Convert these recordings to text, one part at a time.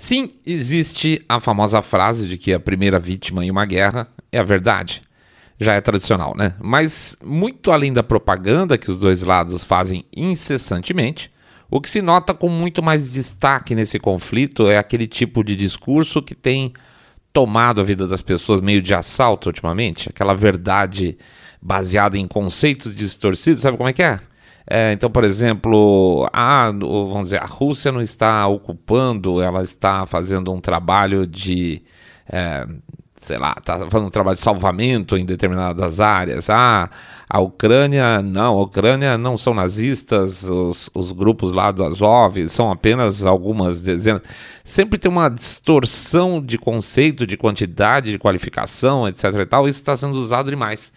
Sim, existe a famosa frase de que a primeira vítima em uma guerra é a verdade. Já é tradicional, né? Mas, muito além da propaganda que os dois lados fazem incessantemente, o que se nota com muito mais destaque nesse conflito é aquele tipo de discurso que tem tomado a vida das pessoas meio de assalto ultimamente, aquela verdade baseada em conceitos distorcidos, sabe como é que é? É, então, por exemplo, a, vamos dizer, a Rússia não está ocupando, ela está fazendo um trabalho de, é, sei lá, está fazendo um trabalho de salvamento em determinadas áreas. Ah, a Ucrânia, não, a Ucrânia não são nazistas, os, os grupos lá do Azov são apenas algumas dezenas. Sempre tem uma distorção de conceito, de quantidade, de qualificação, etc. e tal, isso está sendo usado demais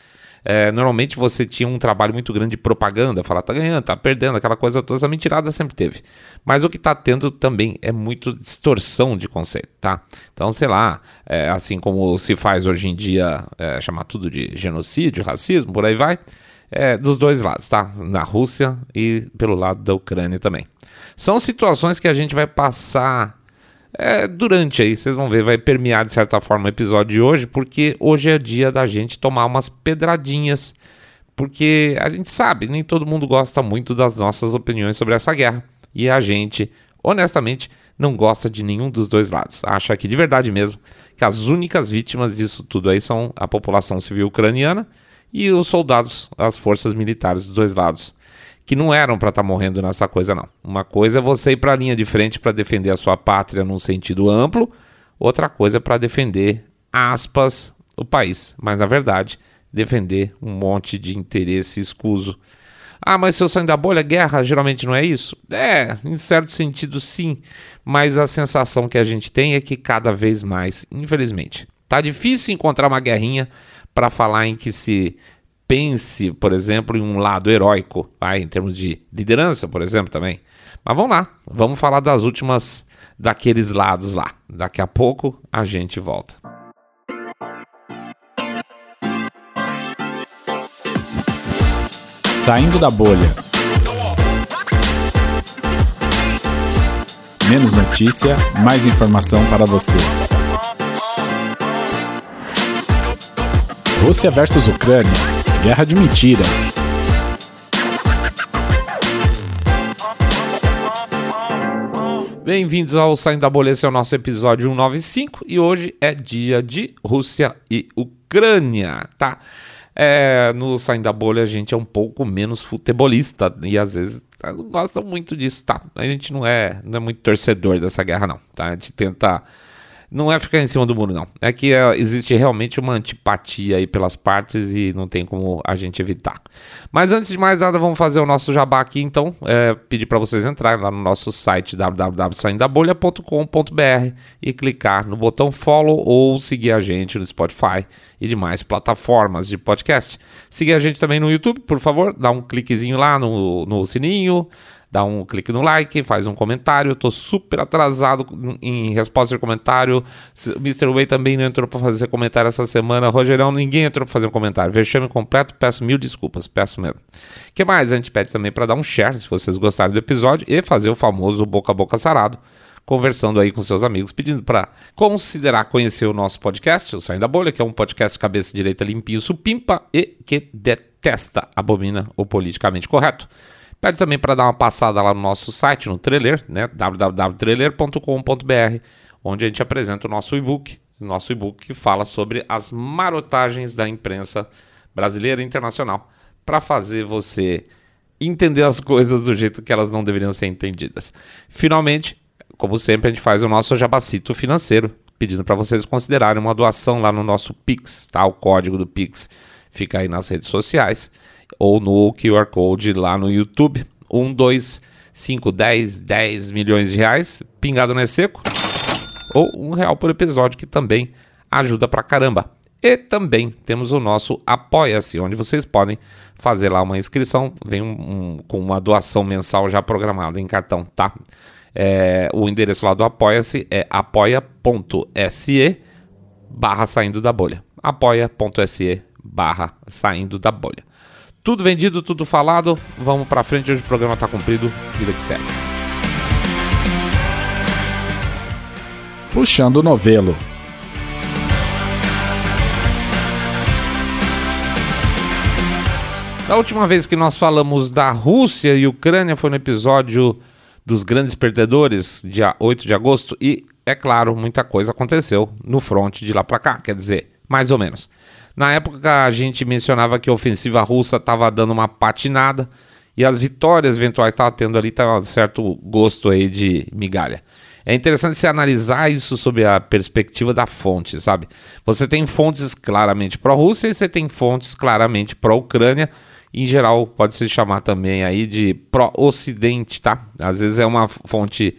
é, normalmente você tinha um trabalho muito grande de propaganda, falar tá ganhando, tá perdendo, aquela coisa toda, essa mentirada sempre teve. Mas o que está tendo também é muito distorção de conceito, tá? Então, sei lá, é, assim como se faz hoje em dia, é, chamar tudo de genocídio, racismo, por aí vai, é, dos dois lados, tá? Na Rússia e pelo lado da Ucrânia também. São situações que a gente vai passar é, durante aí, vocês vão ver, vai permear de certa forma o episódio de hoje, porque hoje é dia da gente tomar umas pedradinhas, porque a gente sabe, nem todo mundo gosta muito das nossas opiniões sobre essa guerra, e a gente, honestamente, não gosta de nenhum dos dois lados. Acha que de verdade mesmo que as únicas vítimas disso tudo aí são a população civil ucraniana e os soldados, as forças militares dos dois lados que não eram para estar tá morrendo nessa coisa, não. Uma coisa é você ir para a linha de frente para defender a sua pátria num sentido amplo, outra coisa é para defender, aspas, o país. Mas, na verdade, defender um monte de interesse escuso. Ah, mas se eu saio da bolha, guerra geralmente não é isso? É, em certo sentido sim, mas a sensação que a gente tem é que cada vez mais, infelizmente, tá difícil encontrar uma guerrinha para falar em que se pense, por exemplo, em um lado heróico, tá? em termos de liderança, por exemplo, também. Mas vamos lá, vamos falar das últimas daqueles lados lá. Daqui a pouco a gente volta. Saindo da bolha. Menos notícia, mais informação para você. Rússia versus Ucrânia Guerra de Mentiras. Bem-vindos ao Saindo da Bolha, esse é o nosso episódio 195 e hoje é dia de Rússia e Ucrânia, tá? É, no Saindo da Bolha a gente é um pouco menos futebolista e às vezes não gosta muito disso, tá? A gente não é, não é muito torcedor dessa guerra não, tá? A gente tenta não é ficar em cima do muro, não. É que é, existe realmente uma antipatia aí pelas partes e não tem como a gente evitar. Mas antes de mais nada, vamos fazer o nosso jabá aqui, então. É, pedir para vocês entrarem lá no nosso site www.saindabolha.com.br e clicar no botão follow ou seguir a gente no Spotify e demais plataformas de podcast. Seguir a gente também no YouTube, por favor, dá um cliquezinho lá no, no sininho dá um clique no like, faz um comentário. Eu tô super atrasado em resposta de comentário. Mr. Way também não entrou para fazer comentário essa semana. Rogerão, ninguém entrou para fazer um comentário. Vexame completo, peço mil desculpas, peço mesmo. O que mais? A gente pede também para dar um share se vocês gostarem do episódio e fazer o famoso boca a boca sarado conversando aí com seus amigos, pedindo para considerar conhecer o nosso podcast, o Saindo da Bolha, que é um podcast cabeça direita limpinho, supimpa e que detesta, abomina o politicamente correto. Pede também para dar uma passada lá no nosso site, no trailer, né? www.trailer.com.br, onde a gente apresenta o nosso e-book, o nosso e-book que fala sobre as marotagens da imprensa brasileira e internacional, para fazer você entender as coisas do jeito que elas não deveriam ser entendidas. Finalmente, como sempre, a gente faz o nosso jabacito financeiro, pedindo para vocês considerarem uma doação lá no nosso Pix, tá? O código do Pix fica aí nas redes sociais ou no QR Code lá no YouTube. 1, 2, 5, 10, 10 milhões de reais, pingado não é seco. Ou um real por episódio, que também ajuda pra caramba. E também temos o nosso Apoia-se, onde vocês podem fazer lá uma inscrição, vem um, um, com uma doação mensal já programada em cartão, tá? É, o endereço lá do Apoia-se é apoia.se barra saindo da bolha. apoia.se barra saindo da bolha. Tudo vendido, tudo falado. Vamos pra frente, hoje o programa tá cumprido. Vida que segue. puxando o novelo. Da última vez que nós falamos da Rússia e Ucrânia foi no episódio dos grandes perdedores, dia 8 de agosto, e é claro, muita coisa aconteceu no fronte de lá para cá, quer dizer, mais ou menos. Na época a gente mencionava que a ofensiva russa estava dando uma patinada e as vitórias eventuais estavam tendo ali tava certo gosto aí de migalha. É interessante se analisar isso sob a perspectiva da fonte, sabe? Você tem fontes claramente pró-Rússia e você tem fontes claramente pró-Ucrânia. Em geral, pode se chamar também aí de pró-Ocidente, tá? Às vezes é uma fonte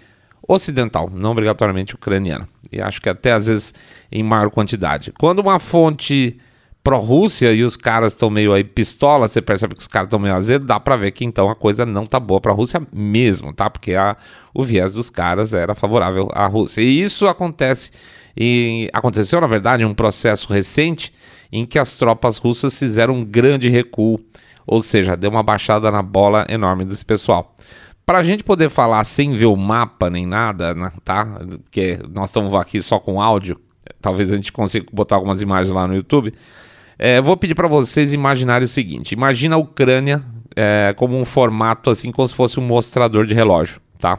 ocidental, não obrigatoriamente ucraniana. E acho que até às vezes em maior quantidade. Quando uma fonte pró-Rússia e os caras estão meio aí pistola, você percebe que os caras estão meio azedo, dá para ver que então a coisa não tá boa para a Rússia mesmo, tá? Porque a, o viés dos caras era favorável à Rússia. E isso acontece e aconteceu, na verdade, um processo recente em que as tropas russas fizeram um grande recuo, ou seja, deu uma baixada na bola enorme desse pessoal. Para a gente poder falar sem ver o mapa nem nada, né, tá? Porque nós estamos aqui só com áudio, talvez a gente consiga botar algumas imagens lá no YouTube. É, vou pedir para vocês imaginarem o seguinte: imagina a Ucrânia é, como um formato assim, como se fosse um mostrador de relógio, tá?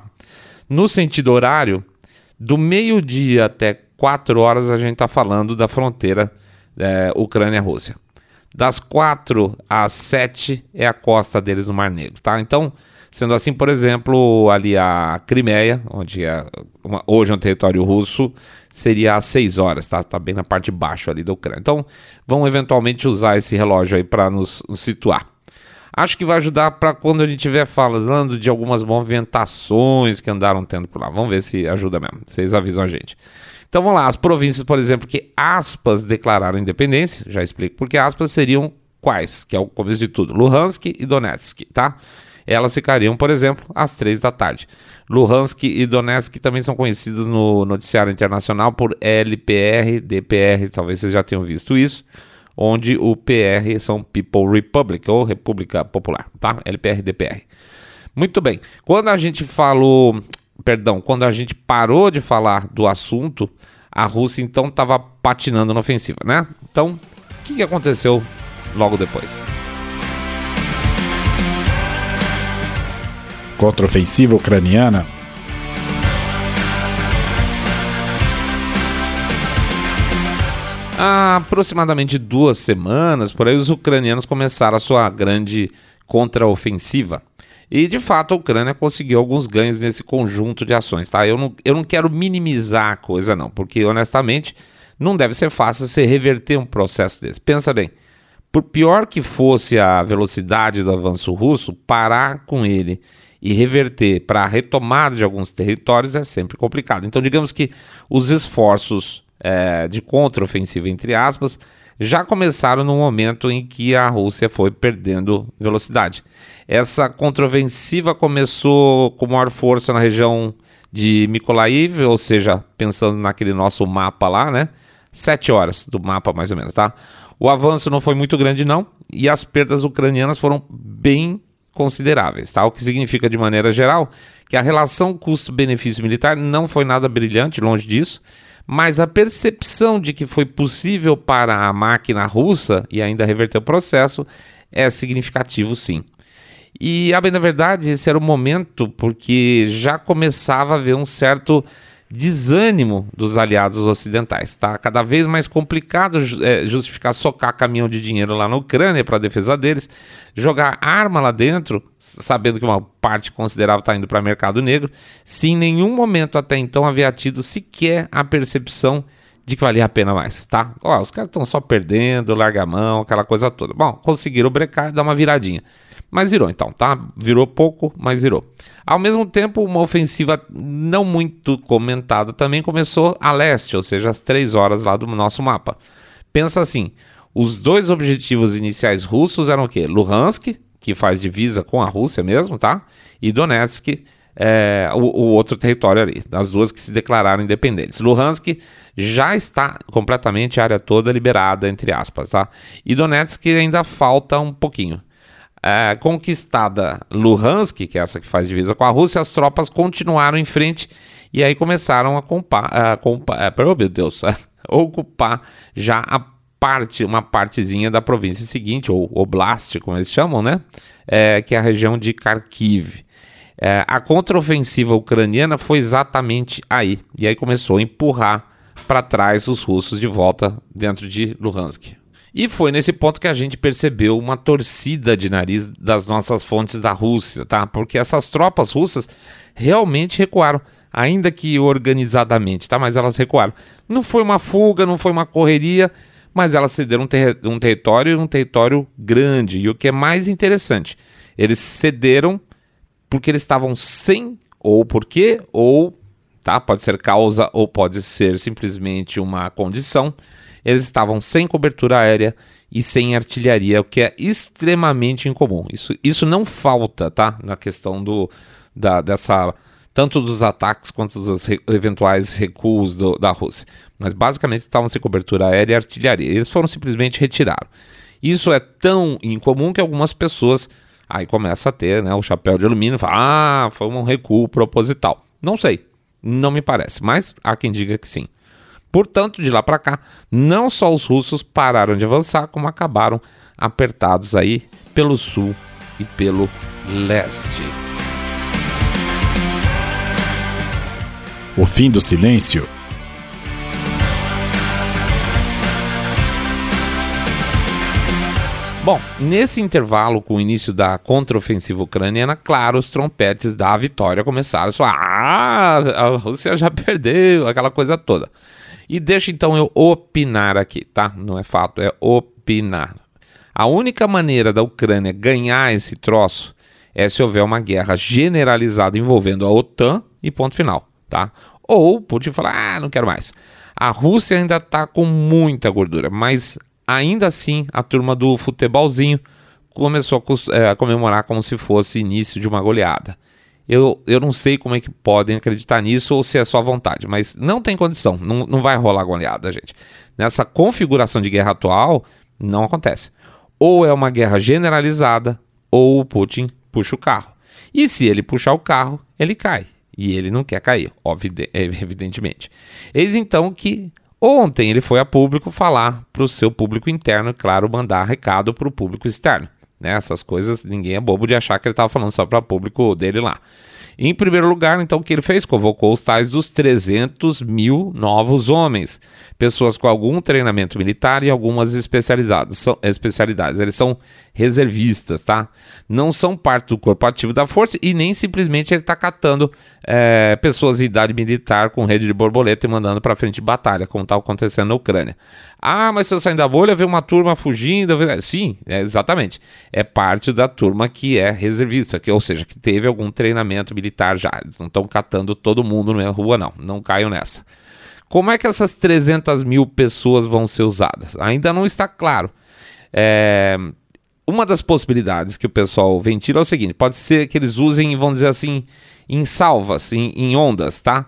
No sentido horário, do meio-dia até 4 horas a gente está falando da fronteira é, Ucrânia-Rússia. Das 4 às 7 é a costa deles no Mar Negro, tá? Então, sendo assim, por exemplo, ali a Crimeia, onde é uma, hoje é um território russo, seria às 6 horas, tá? Tá bem na parte de baixo ali da Ucrânia. Então, vamos eventualmente usar esse relógio aí para nos, nos, situar. Acho que vai ajudar para quando a gente estiver falando de algumas movimentações que andaram tendo por lá. Vamos ver se ajuda mesmo. Vocês avisam a gente. Então vamos lá, as províncias, por exemplo, que aspas declararam independência, já explico porque aspas seriam quais, que é o começo de tudo, Luhansk e Donetsk, tá? Elas ficariam, por exemplo, às três da tarde. Luhansk e Donetsk também são conhecidos no noticiário internacional por LPR, DPR, talvez vocês já tenham visto isso, onde o PR são People Republic, ou República Popular, tá? LPR, DPR. Muito bem. Quando a gente falou, perdão, quando a gente parou de falar do assunto, a Rússia então estava patinando na ofensiva, né? Então, o que, que aconteceu logo depois? Contraofensiva ucraniana? Há aproximadamente duas semanas, por aí, os ucranianos começaram a sua grande contraofensiva. E de fato a Ucrânia conseguiu alguns ganhos nesse conjunto de ações, tá? Eu não, eu não quero minimizar a coisa, não, porque honestamente não deve ser fácil você reverter um processo desse. Pensa bem, por pior que fosse a velocidade do avanço russo, parar com ele e reverter para a retomada de alguns territórios é sempre complicado. Então, digamos que os esforços é, de contraofensiva, entre aspas, já começaram no momento em que a Rússia foi perdendo velocidade. Essa contraofensiva começou com maior força na região de Mykolaiv, ou seja, pensando naquele nosso mapa lá, né? Sete horas do mapa, mais ou menos, tá? O avanço não foi muito grande, não, e as perdas ucranianas foram bem consideráveis, tá? O que significa, de maneira geral, que a relação custo-benefício militar não foi nada brilhante, longe disso, mas a percepção de que foi possível para a máquina russa e ainda reverter o processo é significativo, sim. E, a bem da verdade, esse era o momento porque já começava a haver um certo desânimo dos aliados ocidentais. Está cada vez mais complicado é, justificar socar caminhão de dinheiro lá na Ucrânia para a defesa deles, jogar arma lá dentro, sabendo que uma parte considerável está indo para o mercado negro, se em nenhum momento até então havia tido sequer a percepção de que valia a pena mais, tá? Ó, os caras estão só perdendo, larga a mão, aquela coisa toda. Bom, conseguiram brecar e dar uma viradinha. Mas virou então, tá? Virou pouco, mas virou. Ao mesmo tempo, uma ofensiva não muito comentada também começou a leste, ou seja, às três horas lá do nosso mapa. Pensa assim: os dois objetivos iniciais russos eram o quê? Luhansk, que faz divisa com a Rússia mesmo, tá? E Donetsk, é, o, o, outro território ali, das duas que se declararam independentes. Luhansk já está completamente a área toda liberada, entre aspas, tá? E Donetsk ainda falta um pouquinho. É, conquistada Luhansk, que é essa que faz divisa com a Rússia, as tropas continuaram em frente E aí começaram a, a, oh, meu Deus, ocupar já a parte, uma partezinha da província seguinte, ou oblast, como eles chamam, né? É, que é a região de Kharkiv. É, a contraofensiva ucraniana foi exatamente aí. E aí começou a empurrar para trás os russos de volta dentro de Luhansk. E foi nesse ponto que a gente percebeu uma torcida de nariz das nossas fontes da Rússia, tá? Porque essas tropas russas realmente recuaram, ainda que organizadamente, tá? Mas elas recuaram. Não foi uma fuga, não foi uma correria, mas elas cederam um, ter um território, um território grande. E o que é mais interessante, eles cederam porque eles estavam sem, ou porque, ou, tá? Pode ser causa ou pode ser simplesmente uma condição eles estavam sem cobertura aérea e sem artilharia, o que é extremamente incomum. Isso, isso não falta, tá? Na questão do, da, dessa tanto dos ataques quanto dos re eventuais recuos do, da Rússia. Mas basicamente estavam sem cobertura aérea e artilharia. Eles foram simplesmente retirados. Isso é tão incomum que algumas pessoas aí começam a ter né, o chapéu de alumínio e falam: ah, foi um recuo proposital. Não sei, não me parece, mas há quem diga que sim. Portanto, de lá para cá, não só os russos pararam de avançar, como acabaram apertados aí pelo sul e pelo leste. O fim do silêncio. Bom, nesse intervalo com o início da contraofensiva ucraniana, claro, os trompetes da vitória começaram a soar. Ah, a Rússia já perdeu, aquela coisa toda. E deixa então eu opinar aqui, tá? Não é fato, é opinar. A única maneira da Ucrânia ganhar esse troço é se houver uma guerra generalizada envolvendo a OTAN e ponto final, tá? Ou Putin falar, ah, não quero mais. A Rússia ainda está com muita gordura, mas ainda assim a turma do futebolzinho começou a, a comemorar como se fosse início de uma goleada. Eu, eu não sei como é que podem acreditar nisso ou se é só vontade, mas não tem condição, não, não vai rolar goleada, gente. Nessa configuração de guerra atual, não acontece. Ou é uma guerra generalizada, ou o Putin puxa o carro. E se ele puxar o carro, ele cai. E ele não quer cair, evidentemente. Eis então que ontem ele foi a público falar para o seu público interno, claro, mandar recado para o público externo. Né? Essas coisas, ninguém é bobo de achar que ele estava falando só para o público dele lá. Em primeiro lugar, então, o que ele fez? Convocou os tais dos 300 mil novos homens, pessoas com algum treinamento militar e algumas especializadas, são, especialidades. Eles são reservistas, tá? Não são parte do corpo ativo da força e nem simplesmente ele está catando é, pessoas de idade militar com rede de borboleta e mandando para frente de batalha, como está acontecendo na Ucrânia. Ah, mas se eu sair da bolha, vê uma turma fugindo. Sim, é, exatamente. É parte da turma que é reservista, que, ou seja, que teve algum treinamento militar já. Eles não estão catando todo mundo na rua, não. Não caiam nessa. Como é que essas 300 mil pessoas vão ser usadas? Ainda não está claro. É, uma das possibilidades que o pessoal ventila é o seguinte: pode ser que eles usem, vamos dizer assim, em salvas, em, em ondas, tá?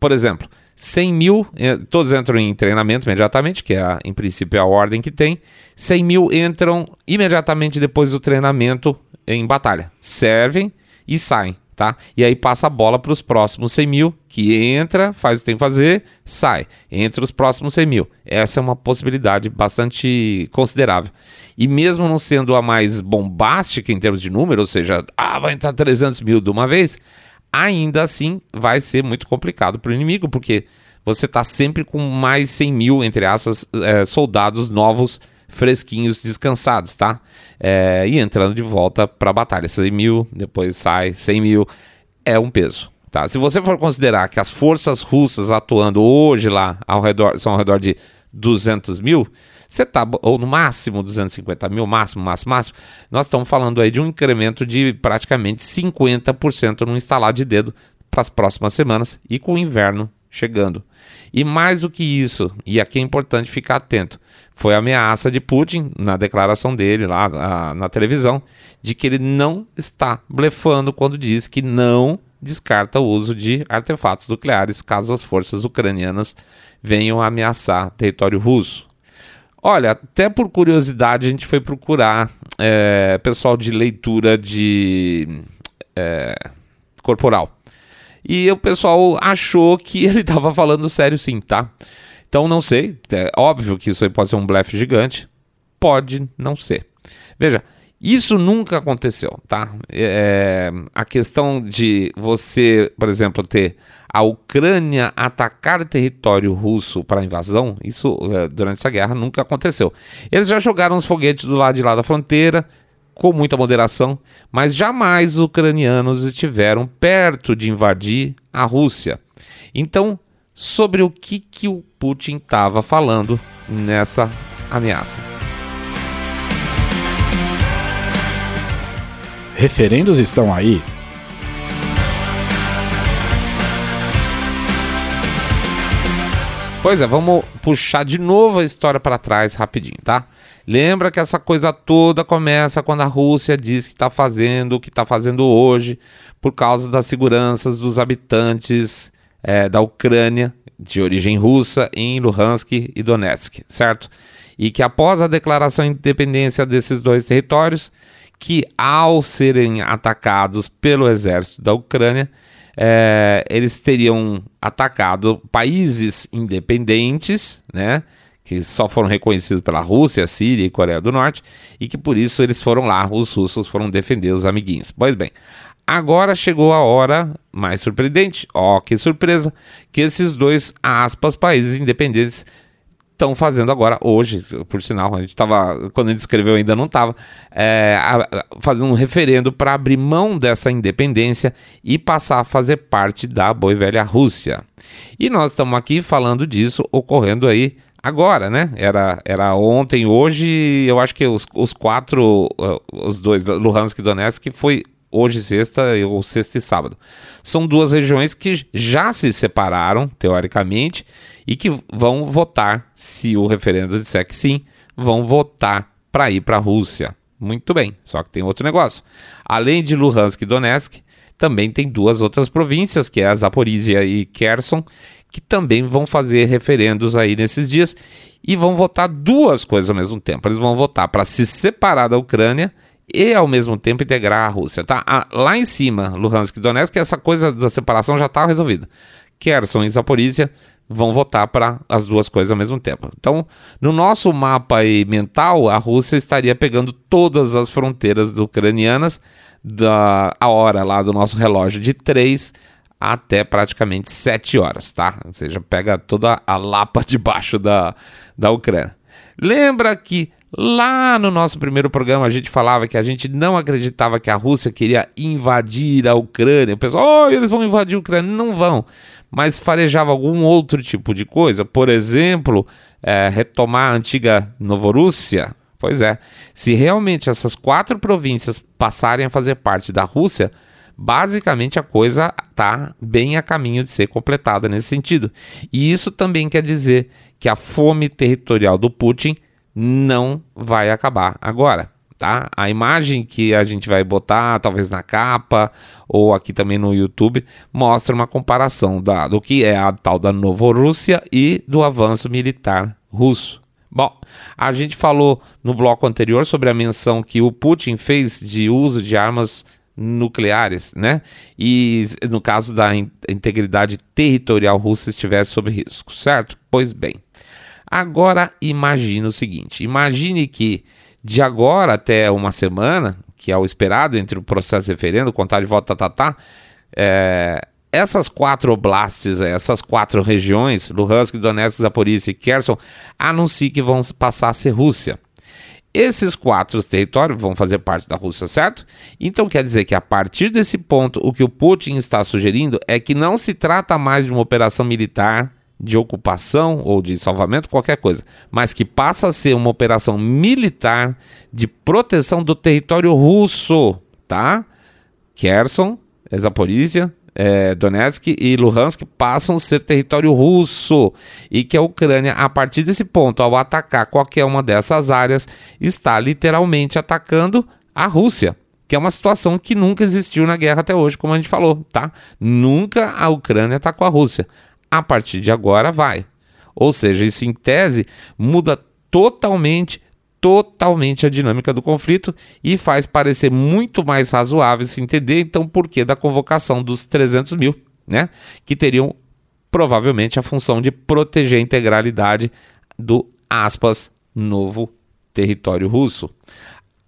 Por exemplo, 100 mil, eh, todos entram em treinamento imediatamente, que é, a, em princípio, a ordem que tem. 100 mil entram imediatamente depois do treinamento em batalha. Servem e saem, tá? E aí passa a bola para os próximos 100 mil, que entra, faz o que tem que fazer, sai. Entra os próximos 100 mil. Essa é uma possibilidade bastante considerável. E mesmo não sendo a mais bombástica em termos de número, ou seja, ah, vai entrar 300 mil de uma vez, ainda assim vai ser muito complicado para o inimigo, porque você está sempre com mais 100 mil, entre aspas, é, soldados novos, fresquinhos, descansados, tá? É, e entrando de volta para a batalha. 100 mil, depois sai 100 mil, é um peso. Tá? Se você for considerar que as forças russas atuando hoje lá ao redor, são ao redor de 200 mil, você está, ou no máximo 250 mil, máximo, máximo, máximo, nós estamos falando aí de um incremento de praticamente 50% no instalar de dedo para as próximas semanas e com o inverno chegando. E mais do que isso, e aqui é importante ficar atento, foi a ameaça de Putin na declaração dele lá na, na televisão de que ele não está blefando quando diz que não descarta o uso de artefatos nucleares caso as forças ucranianas venham ameaçar território russo. Olha, até por curiosidade a gente foi procurar é, pessoal de leitura de é, corporal. E o pessoal achou que ele estava falando sério sim, tá? Então não sei, é óbvio que isso aí pode ser um blefe gigante, pode não ser. Veja, isso nunca aconteceu, tá? É, a questão de você, por exemplo, ter a Ucrânia atacar território russo para invasão, isso é, durante essa guerra nunca aconteceu. Eles já jogaram os foguetes do lado de lá da fronteira, com muita moderação, mas jamais os ucranianos estiveram perto de invadir a Rússia. Então, sobre o que, que o Putin estava falando nessa ameaça. Referendos estão aí? Pois é, vamos puxar de novo a história para trás rapidinho, tá? Lembra que essa coisa toda começa quando a Rússia diz que está fazendo o que está fazendo hoje por causa das seguranças dos habitantes é, da Ucrânia de origem russa em Luhansk e Donetsk, certo? E que após a declaração de independência desses dois territórios, que ao serem atacados pelo exército da Ucrânia, é, eles teriam atacado países independentes, né? Que só foram reconhecidos pela Rússia, Síria e Coreia do Norte, e que por isso eles foram lá, os russos foram defender os amiguinhos. Pois bem, agora chegou a hora mais surpreendente, ó, oh, que surpresa, que esses dois, aspas, países independentes estão fazendo agora, hoje, por sinal, a gente estava, quando gente escreveu ainda não estava, é, fazendo um referendo para abrir mão dessa independência e passar a fazer parte da boa e velha Rússia. E nós estamos aqui falando disso ocorrendo aí agora, né? Era, era ontem, hoje, eu acho que os, os quatro, uh, os dois, Luhansk e Donetsk, foi hoje sexta ou sexta e sábado. São duas regiões que já se separaram, teoricamente, e que vão votar, se o referendo disser que sim, vão votar para ir para a Rússia. Muito bem, só que tem outro negócio. Além de Luhansk e Donetsk, também tem duas outras províncias, que é a Zaporizhia e Kherson, que também vão fazer referendos aí nesses dias e vão votar duas coisas ao mesmo tempo. Eles vão votar para se separar da Ucrânia e ao mesmo tempo integrar a Rússia, tá? Ah, lá em cima, Luhansk e Donetsk, essa coisa da separação já está resolvida. Kherson e Zaporizhia vão votar para as duas coisas ao mesmo tempo. Então, no nosso mapa mental, a Rússia estaria pegando todas as fronteiras ucranianas da a hora lá do nosso relógio de 3 até praticamente 7 horas, tá? Ou seja, pega toda a lapa debaixo da, da Ucrânia. Lembra que lá no nosso primeiro programa a gente falava que a gente não acreditava que a Rússia queria invadir a Ucrânia. O pessoal, oh, eles vão invadir a Ucrânia. Não vão. Mas farejava algum outro tipo de coisa. Por exemplo, é, retomar a antiga Novorússia. Pois é, se realmente essas quatro províncias passarem a fazer parte da Rússia, Basicamente, a coisa está bem a caminho de ser completada nesse sentido. E isso também quer dizer que a fome territorial do Putin não vai acabar agora. Tá? A imagem que a gente vai botar, talvez na capa ou aqui também no YouTube, mostra uma comparação da, do que é a tal da Novorússia e do avanço militar russo. Bom, a gente falou no bloco anterior sobre a menção que o Putin fez de uso de armas nucleares, né? E no caso da integridade territorial russa estivesse sob risco, certo? Pois bem. Agora imagine o seguinte: imagine que de agora até uma semana, que é o esperado entre o processo referendo, contar de voto, tá, tá, tá é, essas quatro oblastes, essas quatro regiões, Luhansk, Donetsk, Zaporizhia e Kherson, anunciem que vão passar a ser Rússia. Esses quatro territórios vão fazer parte da Rússia, certo? Então quer dizer que a partir desse ponto, o que o Putin está sugerindo é que não se trata mais de uma operação militar de ocupação ou de salvamento, qualquer coisa, mas que passa a ser uma operação militar de proteção do território russo, tá? Kherson, Zaporizhia, é, Donetsk e Luhansk passam a ser território russo e que a Ucrânia, a partir desse ponto, ao atacar qualquer uma dessas áreas, está literalmente atacando a Rússia. Que é uma situação que nunca existiu na guerra até hoje, como a gente falou, tá? Nunca a Ucrânia atacou a Rússia. A partir de agora vai. Ou seja, isso em tese muda totalmente totalmente a dinâmica do conflito e faz parecer muito mais razoável se entender então por que da convocação dos 300 mil né? Que teriam provavelmente a função de proteger a integralidade do aspas novo território russo.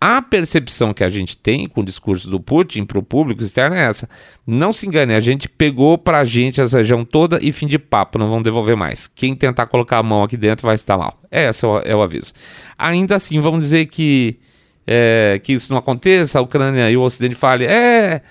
A percepção que a gente tem com o discurso do Putin para o público externo é essa. Não se engane, a gente pegou para a gente essa região toda e fim de papo, não vão devolver mais. Quem tentar colocar a mão aqui dentro vai estar mal. É, esse é o, é o aviso. Ainda assim, vamos dizer que, é, que isso não aconteça, a Ucrânia e o Ocidente falem, é,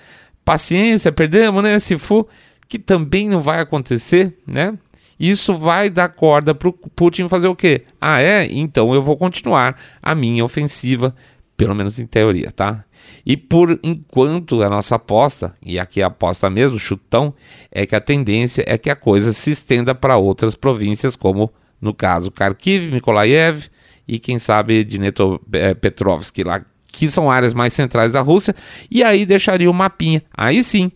paciência, perdemos, né, se for, que também não vai acontecer, né? Isso vai dar corda para o Putin fazer o quê? Ah, é? Então eu vou continuar a minha ofensiva pelo menos em teoria, tá? E por enquanto a nossa aposta, e aqui a aposta mesmo, chutão, é que a tendência é que a coisa se estenda para outras províncias, como no caso Kharkiv, Mykolaiv e quem sabe Dnepropetrovsk lá, que são áreas mais centrais da Rússia, e aí deixaria o mapinha, aí sim,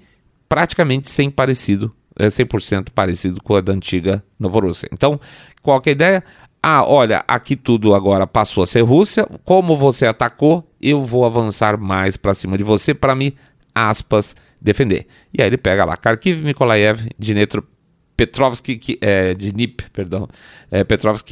praticamente sem parecido, 100% é, parecido com a da antiga Novorússia. Então, qual é a ideia? Ah, olha, aqui tudo agora passou a ser Rússia. Como você atacou, eu vou avançar mais para cima de você para me, aspas, defender. E aí ele pega lá Kharkiv, Mykolaiv, Dnepro, Petrovsk, que, é, Dnip, perdão, é,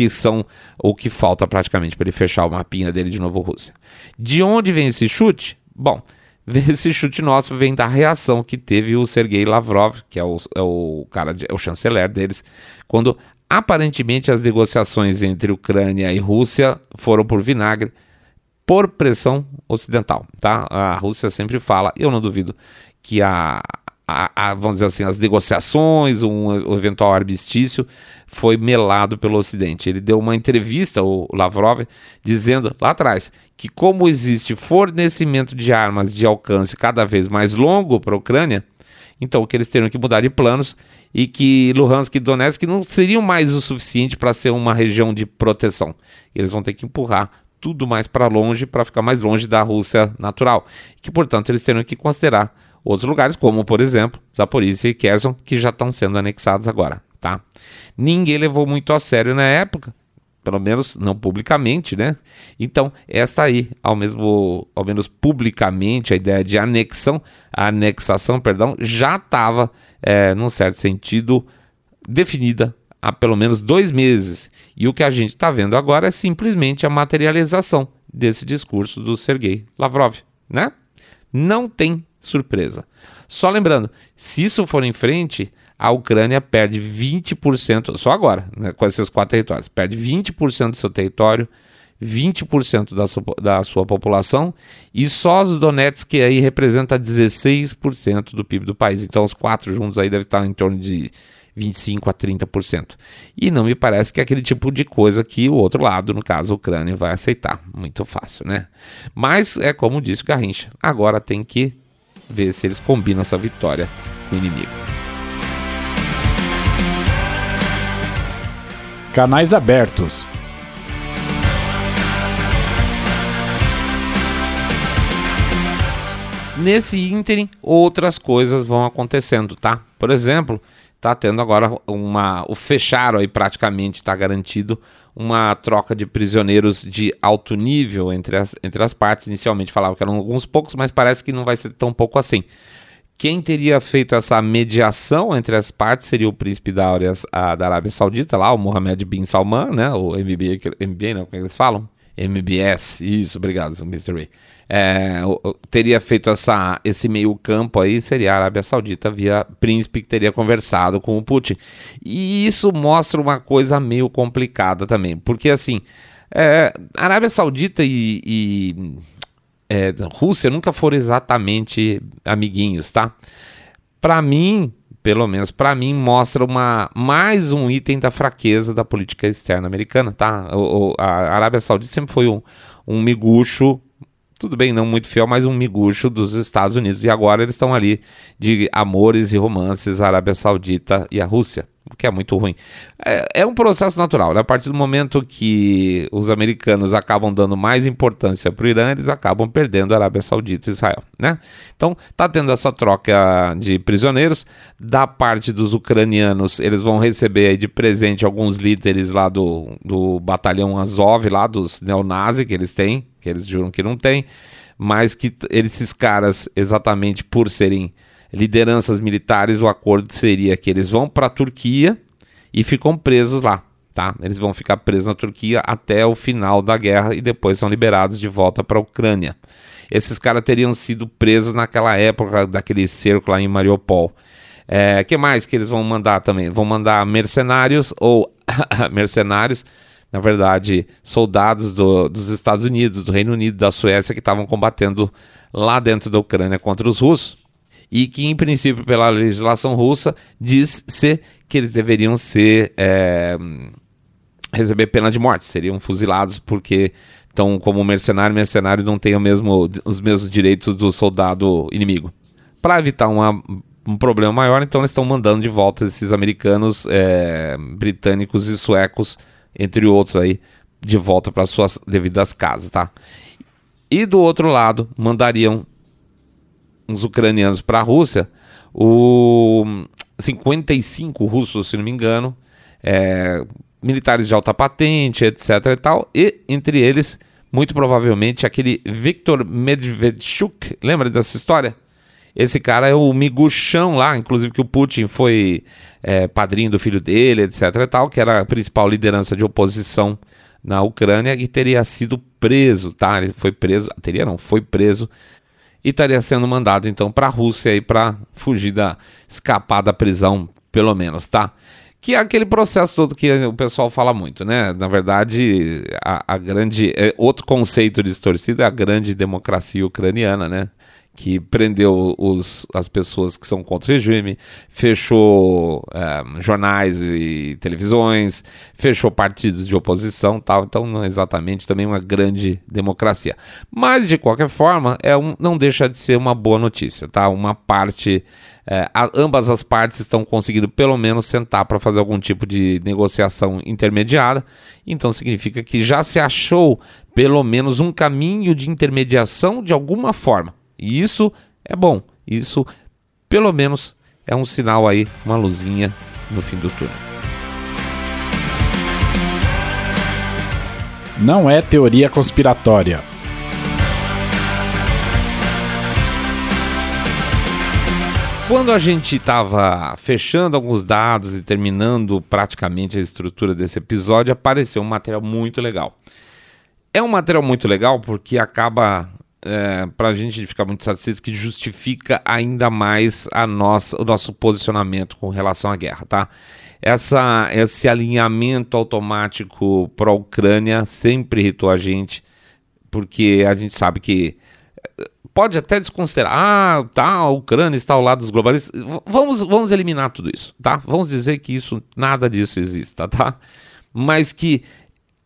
são o que falta praticamente para ele fechar o mapinha dele de novo Rússia. De onde vem esse chute? Bom, esse chute nosso vem da reação que teve o Sergei Lavrov, que é o, é o cara, de, é o chanceler deles, quando Aparentemente, as negociações entre Ucrânia e Rússia foram por vinagre, por pressão ocidental. Tá? A Rússia sempre fala, eu não duvido, que a, a, a vamos dizer assim, as negociações, um, um eventual armistício, foi melado pelo Ocidente. Ele deu uma entrevista, o Lavrov, dizendo lá atrás que, como existe fornecimento de armas de alcance cada vez mais longo para a Ucrânia, então que eles teriam que mudar de planos e que Luhansk e Donetsk não seriam mais o suficiente para ser uma região de proteção. Eles vão ter que empurrar tudo mais para longe para ficar mais longe da Rússia natural. Que, portanto, eles teriam que considerar outros lugares, como, por exemplo, Zaporizhia e Kherson, que já estão sendo anexados agora. Tá? Ninguém levou muito a sério na época, pelo menos não publicamente, né? Então, esta aí, ao mesmo, ao menos publicamente, a ideia de anexão, anexação, perdão, já estava é, num certo sentido, definida há pelo menos dois meses. E o que a gente está vendo agora é simplesmente a materialização desse discurso do Sergei Lavrov, né? Não tem surpresa. Só lembrando, se isso for em frente, a Ucrânia perde 20%, só agora, né, com esses quatro territórios, perde 20% do seu território, 20% da sua, da sua população, e só os Donetsk aí representa 16% do PIB do país. Então os quatro juntos aí devem estar em torno de 25 a 30%. E não me parece que é aquele tipo de coisa que o outro lado, no caso a Ucrânia, vai aceitar. Muito fácil, né? Mas é como disse o Garrincha, agora tem que ver se eles combinam essa vitória com o inimigo. Canais abertos Nesse ínterim, outras coisas vão acontecendo, tá? Por exemplo, tá tendo agora uma. O fecharam aí praticamente, está garantido uma troca de prisioneiros de alto nível entre as, entre as partes. Inicialmente falava que eram alguns poucos, mas parece que não vai ser tão pouco assim. Quem teria feito essa mediação entre as partes seria o príncipe da, a, da Arábia Saudita, lá, o Mohammed bin Salman, né? O MBA, MBA não, como é que eles falam? MBS, isso, obrigado, Mr. Ray é, teria feito essa, esse meio campo aí seria a Arábia Saudita via príncipe que teria conversado com o Putin. E isso mostra uma coisa meio complicada também, porque assim, é, Arábia Saudita e, e é, Rússia nunca foram exatamente amiguinhos, tá? Para mim, pelo menos para mim, mostra uma, mais um item da fraqueza da política externa americana, tá? O, o, a Arábia Saudita sempre foi um, um miguxo tudo bem, não muito fiel, mas um miguxo dos Estados Unidos. E agora eles estão ali de amores e romances, a Arábia Saudita e a Rússia, o que é muito ruim. É, é um processo natural, né? A partir do momento que os americanos acabam dando mais importância para o Irã, eles acabam perdendo a Arábia Saudita e Israel, né? Então, tá tendo essa troca de prisioneiros. Da parte dos ucranianos, eles vão receber de presente alguns líderes lá do, do batalhão Azov, lá dos neonazis que eles têm, que eles juram que não tem, mas que esses caras, exatamente por serem lideranças militares, o acordo seria que eles vão para a Turquia e ficam presos lá. Tá? Eles vão ficar presos na Turquia até o final da guerra e depois são liberados de volta para a Ucrânia. Esses caras teriam sido presos naquela época daquele cerco lá em Mariupol. É, que mais que eles vão mandar também? Vão mandar mercenários ou mercenários, na verdade, soldados do, dos Estados Unidos, do Reino Unido, da Suécia que estavam combatendo lá dentro da Ucrânia contra os russos e que, em princípio, pela legislação russa, diz-se que eles deveriam ser é, receber pena de morte, seriam fuzilados porque estão como mercenário, mercenário não tem mesmo, os mesmos direitos do soldado inimigo. Para evitar uma, um problema maior, então eles estão mandando de volta esses americanos, é, britânicos e suecos, entre outros aí, de volta para suas devidas casas, tá? E do outro lado, mandariam os ucranianos para a Rússia, o 55 russos, se não me engano, é, militares de alta patente, etc e tal, e entre eles, muito provavelmente, aquele Viktor Medvedchuk, lembra dessa história? Esse cara é o miguxão lá, inclusive que o Putin foi é, padrinho do filho dele, etc e tal, que era a principal liderança de oposição na Ucrânia e teria sido preso, tá? Ele foi preso, teria não, foi preso e estaria sendo mandado então para a Rússia aí para fugir da escapar da prisão, pelo menos, tá? Que é aquele processo todo que o pessoal fala muito, né? Na verdade, a, a grande. É, outro conceito distorcido é a grande democracia ucraniana, né? Que prendeu os, as pessoas que são contra o regime, fechou é, jornais e televisões, fechou partidos de oposição, tal. Então, não é exatamente também uma grande democracia. Mas de qualquer forma, é um, não deixa de ser uma boa notícia, tá? Uma parte é, ambas as partes estão conseguindo pelo menos sentar para fazer algum tipo de negociação intermediária. Então significa que já se achou pelo menos um caminho de intermediação de alguma forma. E isso é bom. Isso, pelo menos, é um sinal aí, uma luzinha no fim do túnel. Não é teoria conspiratória. Quando a gente estava fechando alguns dados e terminando praticamente a estrutura desse episódio, apareceu um material muito legal. É um material muito legal porque acaba é, para a gente ficar muito satisfeito, que justifica ainda mais a nossa, o nosso posicionamento com relação à guerra, tá? Essa, esse alinhamento automático para a Ucrânia sempre irritou a gente, porque a gente sabe que é, pode até desconsiderar, ah, tá, a Ucrânia está ao lado dos globalistas. Vamos, vamos eliminar tudo isso, tá? Vamos dizer que isso, nada disso exista, tá? Mas que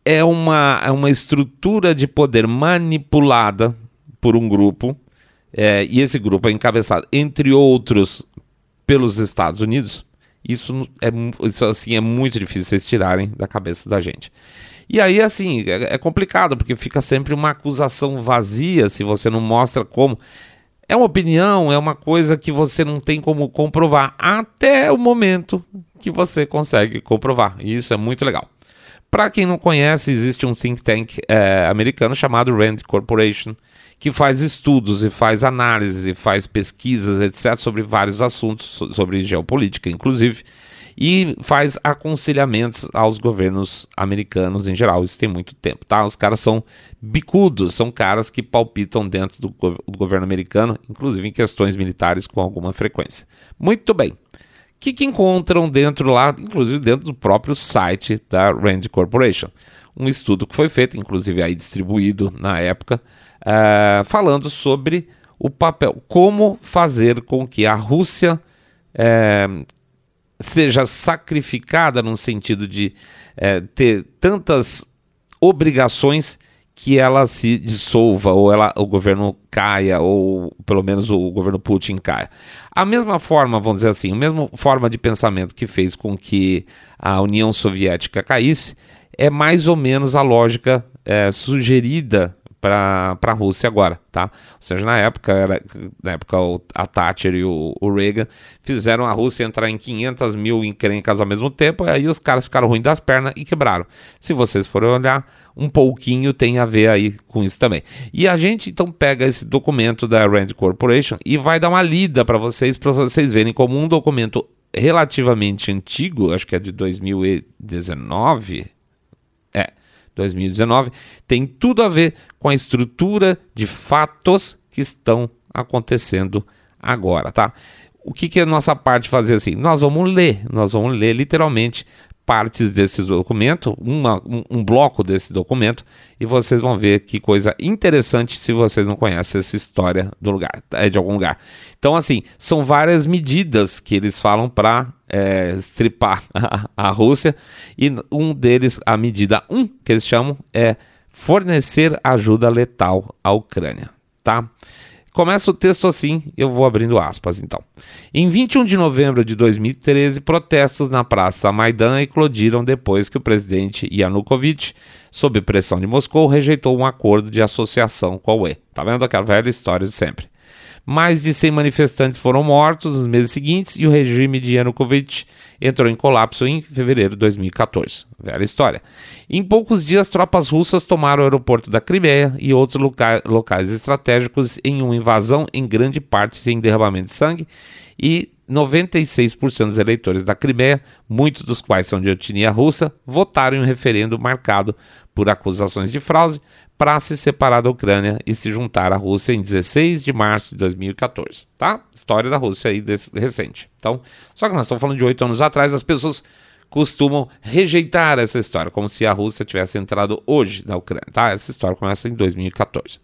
é uma, é uma estrutura de poder manipulada por um grupo, é, e esse grupo é encabeçado, entre outros, pelos Estados Unidos, isso é, isso, assim, é muito difícil vocês tirarem da cabeça da gente. E aí, assim, é, é complicado, porque fica sempre uma acusação vazia se você não mostra como. É uma opinião, é uma coisa que você não tem como comprovar até o momento que você consegue comprovar. E isso é muito legal. Para quem não conhece, existe um think tank é, americano chamado Rand Corporation, que faz estudos e faz análises e faz pesquisas, etc., sobre vários assuntos, sobre geopolítica, inclusive, e faz aconselhamentos aos governos americanos em geral. Isso tem muito tempo, tá? Os caras são bicudos, são caras que palpitam dentro do, do governo americano, inclusive em questões militares com alguma frequência. Muito bem. O que, que encontram dentro lá, inclusive dentro do próprio site da Rand Corporation? Um estudo que foi feito, inclusive aí distribuído na época, uh, falando sobre o papel, como fazer com que a Rússia uh, seja sacrificada no sentido de uh, ter tantas obrigações que ela se dissolva ou ela, o governo caia ou pelo menos o governo Putin caia. A mesma forma, vamos dizer assim, a mesma forma de pensamento que fez com que a União Soviética caísse é mais ou menos a lógica é, sugerida para a Rússia agora, tá? Ou seja, na época, era, na época a Thatcher e o, o, Reagan fizeram a Rússia entrar em 500 mil encrencas ao mesmo tempo, aí os caras ficaram ruins das pernas e quebraram. Se vocês forem olhar, um pouquinho tem a ver aí com isso também. E a gente então pega esse documento da Rand Corporation e vai dar uma lida para vocês, para vocês verem como um documento relativamente antigo, acho que é de 2019, é, 2019, tem tudo a ver com a estrutura de fatos que estão acontecendo agora, tá? O que, que é a nossa parte fazer assim? Nós vamos ler, nós vamos ler literalmente partes desse documento, uma, um, um, bloco desse documento, e vocês vão ver que coisa interessante se vocês não conhecem essa história do lugar, é de algum lugar. Então, assim, são várias medidas que eles falam para é, estripar a, a Rússia, e um deles, a medida 1, que eles chamam, é fornecer ajuda letal à Ucrânia, tá? Começa o texto assim, eu vou abrindo aspas então. Em 21 de novembro de 2013, protestos na Praça Maidan eclodiram depois que o presidente Yanukovych, sob pressão de Moscou, rejeitou um acordo de associação com a UE. Tá vendo aquela velha história de sempre? Mais de 100 manifestantes foram mortos nos meses seguintes e o regime de Yanukovych entrou em colapso em fevereiro de 2014. Velha história. Em poucos dias, tropas russas tomaram o aeroporto da Crimeia e outros loca locais estratégicos em uma invasão em grande parte sem derramamento de sangue e 96% dos eleitores da Crimeia, muitos dos quais são de etnia russa, votaram em um referendo marcado por acusações de fraude para se separar da Ucrânia e se juntar à Rússia em 16 de março de 2014, tá? História da Rússia aí desse, recente. Então, só que nós estamos falando de oito anos atrás, as pessoas costumam rejeitar essa história, como se a Rússia tivesse entrado hoje na Ucrânia, tá? Essa história começa em 2014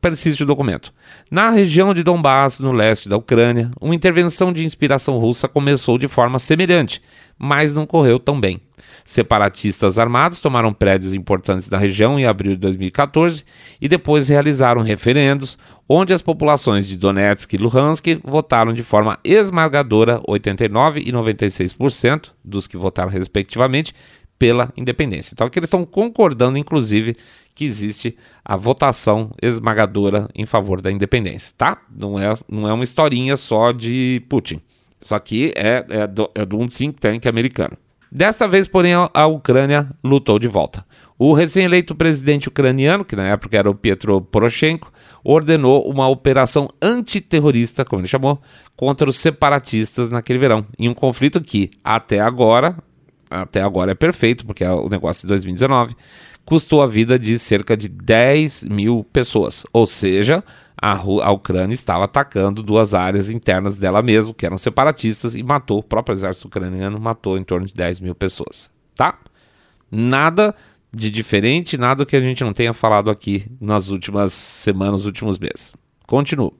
persiste o documento. Na região de Donbass, no leste da Ucrânia, uma intervenção de inspiração russa começou de forma semelhante, mas não correu tão bem. Separatistas armados tomaram prédios importantes da região em abril de 2014 e depois realizaram referendos, onde as populações de Donetsk e Luhansk votaram de forma esmagadora, 89% e 96% dos que votaram respectivamente, pela independência. Então aqui eles estão concordando, inclusive, que existe a votação esmagadora em favor da independência, tá? Não é, não é uma historinha só de Putin. Isso aqui é, é, do, é de um think tank americano. Dessa vez, porém, a Ucrânia lutou de volta. O recém-eleito presidente ucraniano, que na época era o Pietro Poroshenko, ordenou uma operação antiterrorista, como ele chamou, contra os separatistas naquele verão, em um conflito que, até agora, até agora é perfeito, porque é o negócio de 2019, custou a vida de cerca de 10 mil pessoas. Ou seja, a, a, Ucrânia estava atacando duas áreas internas dela mesma, que eram separatistas, e matou, o próprio exército ucraniano matou em torno de 10 mil pessoas. Tá? Nada de diferente, nada que a gente não tenha falado aqui nas últimas semanas, nos últimos meses. Continuo.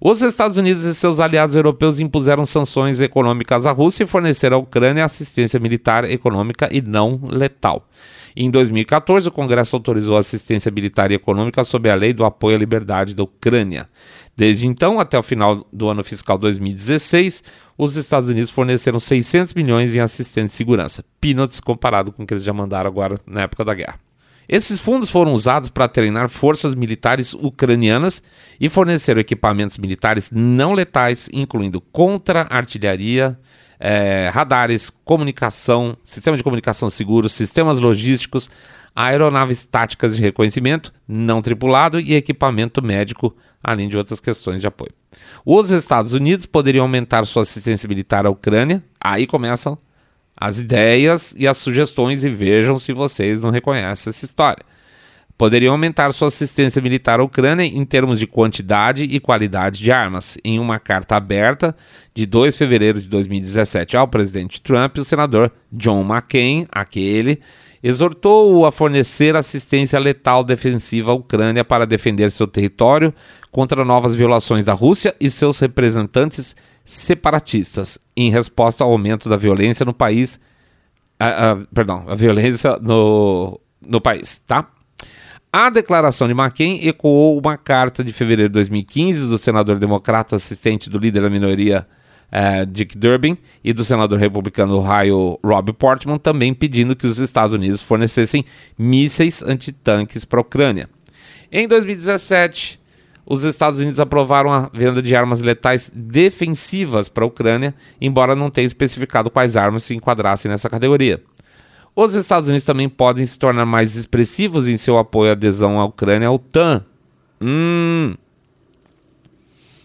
Os Estados Unidos e seus aliados europeus impuseram sanções econômicas à Rússia e forneceram à Ucrânia assistência militar, econômica e não letal. Em 2014, o Congresso autorizou assistência militar e econômica sob a Lei do Apoio à Liberdade da Ucrânia. Desde então, até o final do ano fiscal 2016, os Estados Unidos forneceram 600 milhões em assistência de segurança. Peanuts comparado com o que eles já mandaram agora na época da guerra. Esses fundos foram usados para treinar forças militares ucranianas e forneceram equipamentos militares não letais, incluindo contra-artilharia, é, radares, comunicação, sistema de comunicação seguro, sistemas logísticos, aeronaves táticas de reconhecimento não tripulado e equipamento médico, além de outras questões de apoio. Os Estados Unidos poderiam aumentar sua assistência militar à Ucrânia, aí começam as ideias e as sugestões e vejam se vocês não reconhecem essa história poderiam aumentar sua assistência militar à Ucrânia em termos de quantidade e qualidade de armas. Em uma carta aberta de 2 de fevereiro de 2017 ao presidente Trump, o senador John McCain, aquele, exortou-o a fornecer assistência letal defensiva à Ucrânia para defender seu território contra novas violações da Rússia e seus representantes separatistas, em resposta ao aumento da violência no país. Uh, uh, perdão, a violência no, no país, tá? A declaração de McCain ecoou uma carta de fevereiro de 2015 do senador democrata assistente do líder da minoria uh, Dick Durbin e do senador republicano do Ohio Rob Portman, também pedindo que os Estados Unidos fornecessem mísseis antitanques para a Ucrânia. Em 2017, os Estados Unidos aprovaram a venda de armas letais defensivas para a Ucrânia, embora não tenha especificado quais armas se enquadrassem nessa categoria. Os Estados Unidos também podem se tornar mais expressivos em seu apoio à adesão à Ucrânia à OTAN. Hum.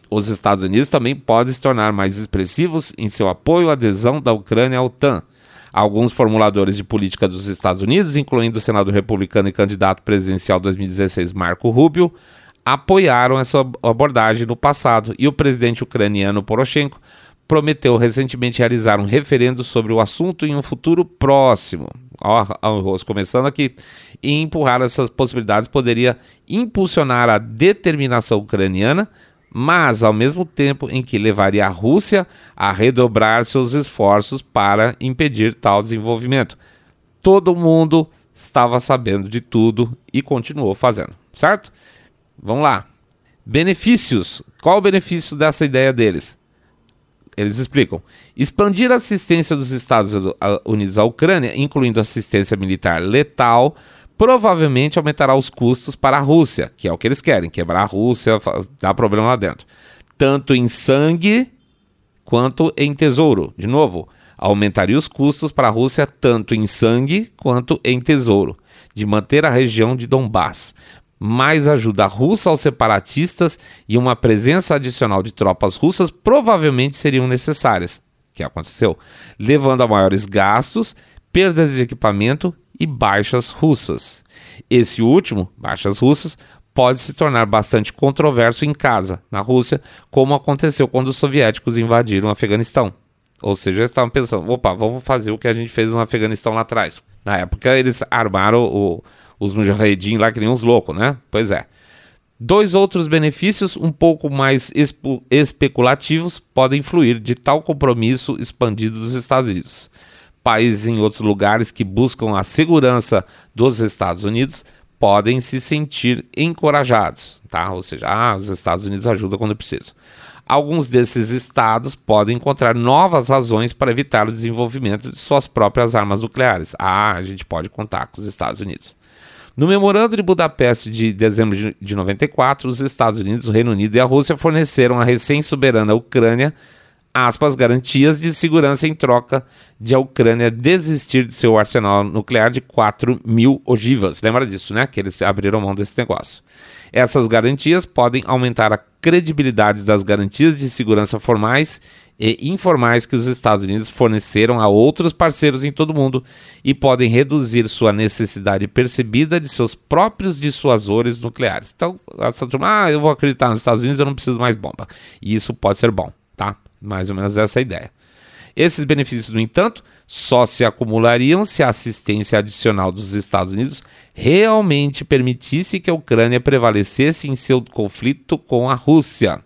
Os Estados Unidos também podem se tornar mais expressivos em seu apoio à adesão da Ucrânia à OTAN. Alguns formuladores de política dos Estados Unidos, incluindo o senador republicano e candidato presidencial 2016 Marco Rubio, apoiaram essa abordagem no passado e o presidente ucraniano Poroshenko prometeu recentemente realizar um referendo sobre o assunto em um futuro próximo. Ó, ó, começando aqui. E empurrar essas possibilidades poderia impulsionar a determinação ucraniana, mas ao mesmo tempo em que levaria a Rússia a redobrar seus esforços para impedir tal desenvolvimento. Todo mundo estava sabendo de tudo e continuou fazendo, certo? Vamos lá. Benefícios. Qual o benefício dessa ideia deles? Eles explicam: expandir a assistência dos Estados Unidos à Ucrânia, incluindo assistência militar letal, provavelmente aumentará os custos para a Rússia, que é o que eles querem, quebrar a Rússia, dar problema lá dentro. Tanto em sangue quanto em tesouro. De novo, aumentaria os custos para a Rússia tanto em sangue quanto em tesouro, de manter a região de Donbass mais ajuda russa aos separatistas e uma presença adicional de tropas russas provavelmente seriam necessárias, que aconteceu, levando a maiores gastos, perdas de equipamento e baixas russas. Esse último, baixas russas, pode se tornar bastante controverso em casa, na Rússia, como aconteceu quando os soviéticos invadiram o Afeganistão. Ou seja, eles estavam pensando, opa, vamos fazer o que a gente fez no Afeganistão lá atrás. Na época, eles armaram o, os mujahedin lá que nem uns loucos, né? Pois é. Dois outros benefícios um pouco mais especulativos podem fluir de tal compromisso expandido dos Estados Unidos. Países em outros lugares que buscam a segurança dos Estados Unidos podem se sentir encorajados, tá? Ou seja, ah, os Estados Unidos ajudam quando preciso. Alguns desses estados podem encontrar novas razões para evitar o desenvolvimento de suas próprias armas nucleares. Ah, a gente pode contar com os Estados Unidos. No memorando de Budapeste de dezembro de, de 94, os Estados Unidos, o Reino Unido e a Rússia forneceram à recém-soberana Ucrânia aspas, garantias de segurança em troca de a Ucrânia desistir de seu arsenal nuclear de 4 mil ogivas. Lembra disso, né? Que eles abriram mão desse negócio. Essas garantias podem aumentar a credibilidade das garantias de segurança formais e informais que os Estados Unidos forneceram a outros parceiros em todo o mundo e podem reduzir sua necessidade percebida de seus próprios dissuasores nucleares. Então, essa turma, ah, eu vou acreditar nos Estados Unidos, eu não preciso mais bomba. E isso pode ser bom, tá? Mais ou menos essa é a ideia. Esses benefícios, no entanto, só se acumulariam se a assistência adicional dos Estados Unidos realmente permitisse que a Ucrânia prevalecesse em seu conflito com a Rússia.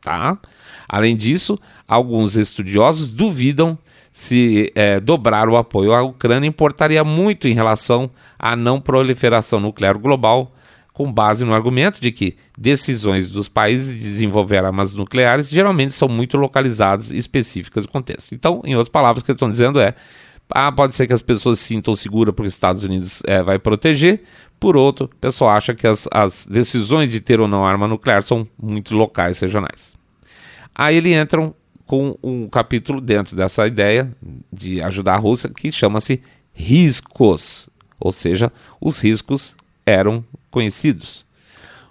Tá? Além disso, alguns estudiosos duvidam se é, dobrar o apoio à Ucrânia importaria muito em relação à não proliferação nuclear global, com base no argumento de que decisões dos países de desenvolver armas nucleares geralmente são muito localizadas e específicas do contexto. Então, em outras palavras, o que eles estão dizendo é ah, pode ser que as pessoas se sintam seguras porque os Estados Unidos é, vai proteger. Por outro, o pessoal acha que as, as decisões de ter ou não arma nuclear são muito locais, regionais. Aí eles entram com um capítulo dentro dessa ideia de ajudar a Rússia que chama-se riscos, ou seja, os riscos eram conhecidos.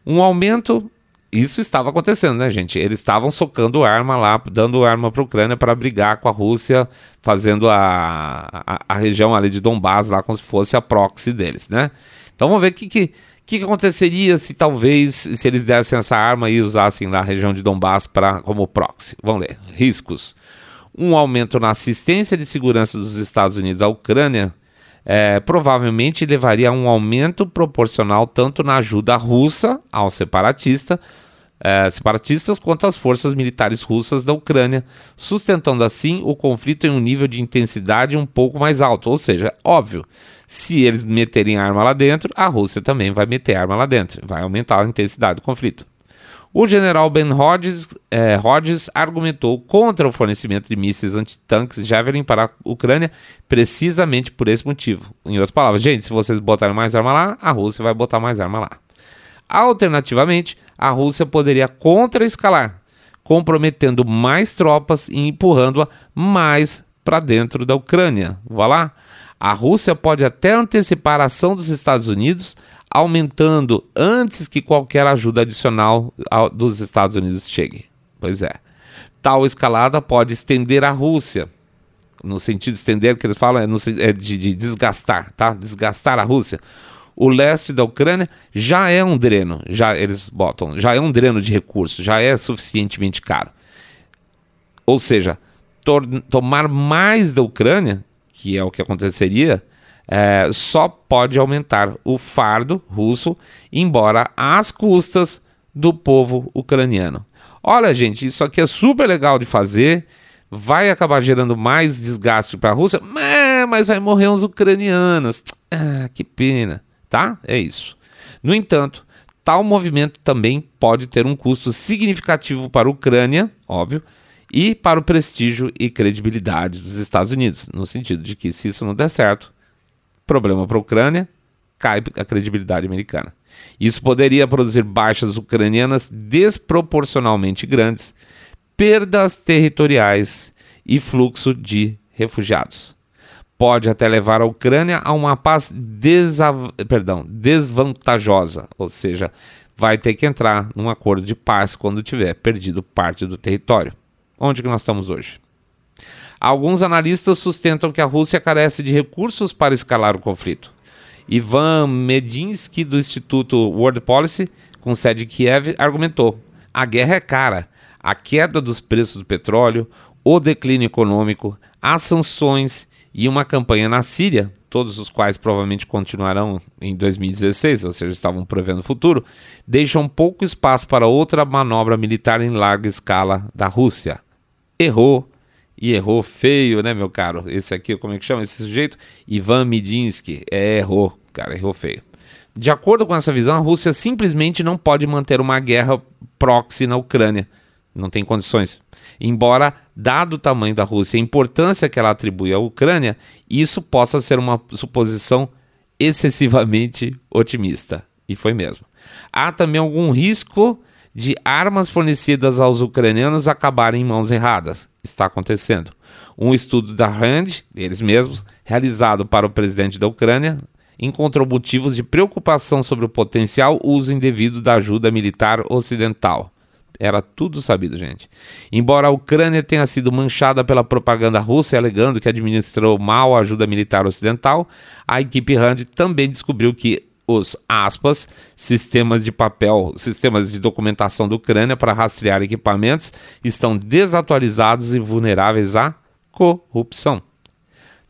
Um aumento, isso estava acontecendo, né, gente? Eles estavam socando arma lá, dando arma para a Ucrânia para brigar com a Rússia, fazendo a, a, a, região ali de Donbass lá como se fosse a proxy deles, né? Então vamos ver o que, que o que, que, aconteceria se talvez, se eles dessem essa arma e usassem lá a região de Donbass pra, como proxy? Vamos ler. Riscos. Um aumento na assistência de segurança dos Estados Unidos à Ucrânia é, provavelmente levaria a um aumento proporcional tanto na ajuda russa ao separatista, é, separatistas quanto às forças militares russas da Ucrânia, sustentando assim o conflito em um nível de intensidade um pouco mais alto. Ou seja, óbvio, se eles meterem arma lá dentro, a Rússia também vai meter arma lá dentro, vai aumentar a intensidade do conflito. O general Ben Hodges, eh, Hodges argumentou contra o fornecimento de mísseis antitanques Javelin para a Ucrânia precisamente por esse motivo. Em outras palavras, gente, se vocês botarem mais arma lá, a Rússia vai botar mais arma lá. Alternativamente, a Rússia poderia contra-escalar, comprometendo mais tropas e empurrando-a mais para dentro da Ucrânia. Vá lá. A Rússia pode até antecipar a ação dos Estados Unidos, aumentando antes que qualquer ajuda adicional dos Estados Unidos chegue. Pois é. Tal escalada pode estender a Rússia. No sentido de estender, que eles falam é, é de, de desgastar, tá? Desgastar a Rússia o leste da Ucrânia já é um dreno, já eles botam, já é um dreno de recursos, já é suficientemente caro. Ou seja, tomar mais da Ucrânia, que é o que aconteceria, é, só pode aumentar o fardo russo, embora às custas do povo ucraniano. Olha, gente, isso aqui é super legal de fazer, vai acabar gerando mais desgaste para a Rússia, mas vai morrer uns ucranianos. Ah, que pena tá? É isso. No entanto, tal movimento também pode ter um custo significativo para a Ucrânia, óbvio, e para o prestígio e credibilidade dos Estados Unidos, no sentido de que se isso não der certo, problema para a Ucrânia, cai a credibilidade americana. Isso poderia produzir baixas ucranianas desproporcionalmente grandes, perdas territoriais e fluxo de refugiados pode até levar a Ucrânia a uma paz perdão, desvantajosa, ou seja, vai ter que entrar num acordo de paz quando tiver perdido parte do território. Onde que nós estamos hoje? Alguns analistas sustentam que a Rússia carece de recursos para escalar o conflito. Ivan Medinsky, do Instituto World Policy, com sede em Kiev, argumentou: a guerra é cara, a queda dos preços do petróleo, o declínio econômico, as sanções e uma campanha na Síria, todos os quais provavelmente continuarão em 2016, ou seja, estavam prevendo o futuro, deixam pouco espaço para outra manobra militar em larga escala da Rússia. Errou, e errou feio, né, meu caro? Esse aqui, como é que chama esse sujeito? Ivan Midinsky. É, errou, cara, errou feio. De acordo com essa visão, a Rússia simplesmente não pode manter uma guerra proxy na Ucrânia. Não tem condições. Embora, dado o tamanho da Rússia e a importância que ela atribui à Ucrânia, isso possa ser uma suposição excessivamente otimista. E foi mesmo. Há também algum risco de armas fornecidas aos ucranianos acabarem em mãos erradas. Está acontecendo. Um estudo da RAND, eles mesmos, realizado para o presidente da Ucrânia, encontrou motivos de preocupação sobre o potencial uso indevido da ajuda militar ocidental. Era tudo sabido, gente. Embora a Ucrânia tenha sido manchada pela propaganda russa alegando que administrou mal a ajuda militar ocidental, a equipe Rand também descobriu que os aspas, sistemas de papel, sistemas de documentação da Ucrânia para rastrear equipamentos estão desatualizados e vulneráveis à corrupção.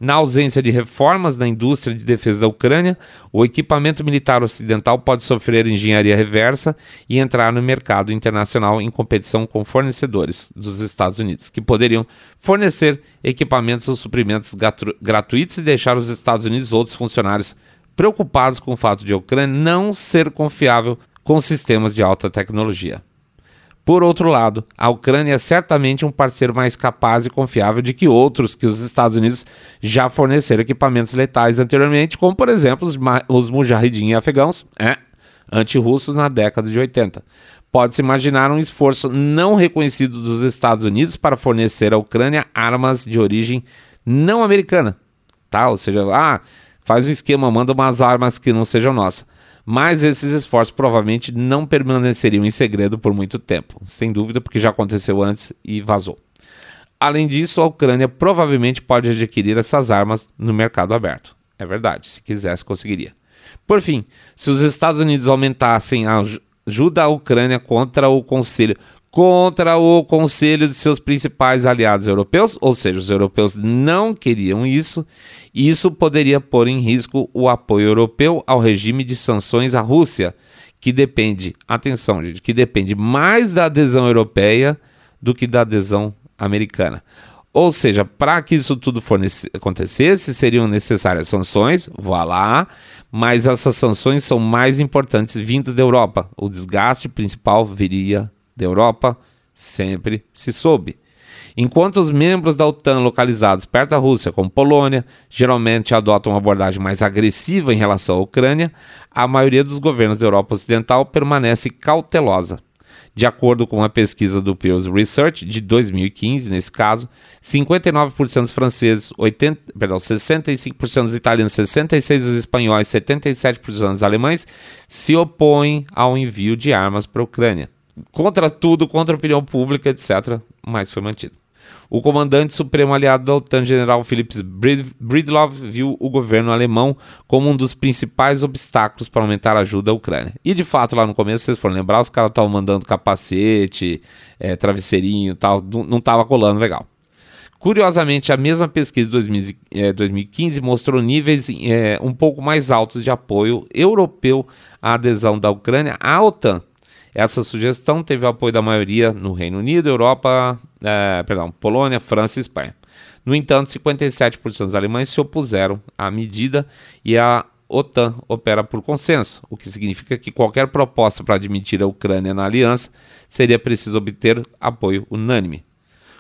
Na ausência de reformas na indústria de defesa da Ucrânia, o equipamento militar ocidental pode sofrer engenharia reversa e entrar no mercado internacional em competição com fornecedores dos Estados Unidos, que poderiam fornecer equipamentos ou suprimentos gratuitos e deixar os Estados Unidos e outros funcionários preocupados com o fato de a Ucrânia não ser confiável com sistemas de alta tecnologia. Por outro lado, a Ucrânia é certamente um parceiro mais capaz e confiável de que outros que os Estados Unidos já forneceram equipamentos letais anteriormente, como por exemplo os, os mujahidin afegãos, é, antirrussos na década de 80. Pode-se imaginar um esforço não reconhecido dos Estados Unidos para fornecer à Ucrânia armas de origem não americana, tá? Ou seja, ah, faz um esquema, manda umas armas que não sejam nossas mas esses esforços provavelmente não permaneceriam em segredo por muito tempo, sem dúvida, porque já aconteceu antes e vazou. Além disso, a Ucrânia provavelmente pode adquirir essas armas no mercado aberto. É verdade, se quisesse, conseguiria. Por fim, se os Estados Unidos aumentassem a ajuda à Ucrânia contra o Conselho, contra o conselho de seus principais aliados europeus, ou seja, os europeus não queriam isso, e isso poderia pôr em risco o apoio europeu ao regime de sanções à Rússia, que depende, atenção, gente, que depende mais da adesão europeia do que da adesão americana. Ou seja, para que isso tudo acontecesse, seriam necessárias sanções, vá lá, mas essas sanções são mais importantes vindas da Europa. O desgaste principal viria da Europa, sempre se soube. Enquanto os membros da OTAN localizados perto da Rússia, como Polônia, geralmente adotam uma abordagem mais agressiva em relação à Ucrânia, a maioria dos governos da Europa Ocidental permanece cautelosa. De acordo com uma pesquisa do Pew Research de 2015, nesse caso, 59% dos franceses, 80, perdão, 65% dos italianos, 66% dos espanhóis, 77% dos alemães se opõem ao envio de armas para a Ucrânia. Contra tudo, contra a opinião pública, etc., mas foi mantido. O comandante supremo aliado da OTAN, general Philips Bridlov, viu o governo alemão como um dos principais obstáculos para aumentar a ajuda à Ucrânia. E de fato, lá no começo, vocês foram lembrar, os caras estavam mandando capacete, é, travesseirinho tal, não estava colando legal. Curiosamente, a mesma pesquisa de 2015 mostrou níveis é, um pouco mais altos de apoio europeu à adesão da Ucrânia à OTAN. Essa sugestão teve o apoio da maioria no Reino Unido, Europa, é, perdão, Polônia, França e Espanha. No entanto, 57% dos alemães se opuseram à medida e a OTAN opera por consenso, o que significa que qualquer proposta para admitir a Ucrânia na aliança seria preciso obter apoio unânime.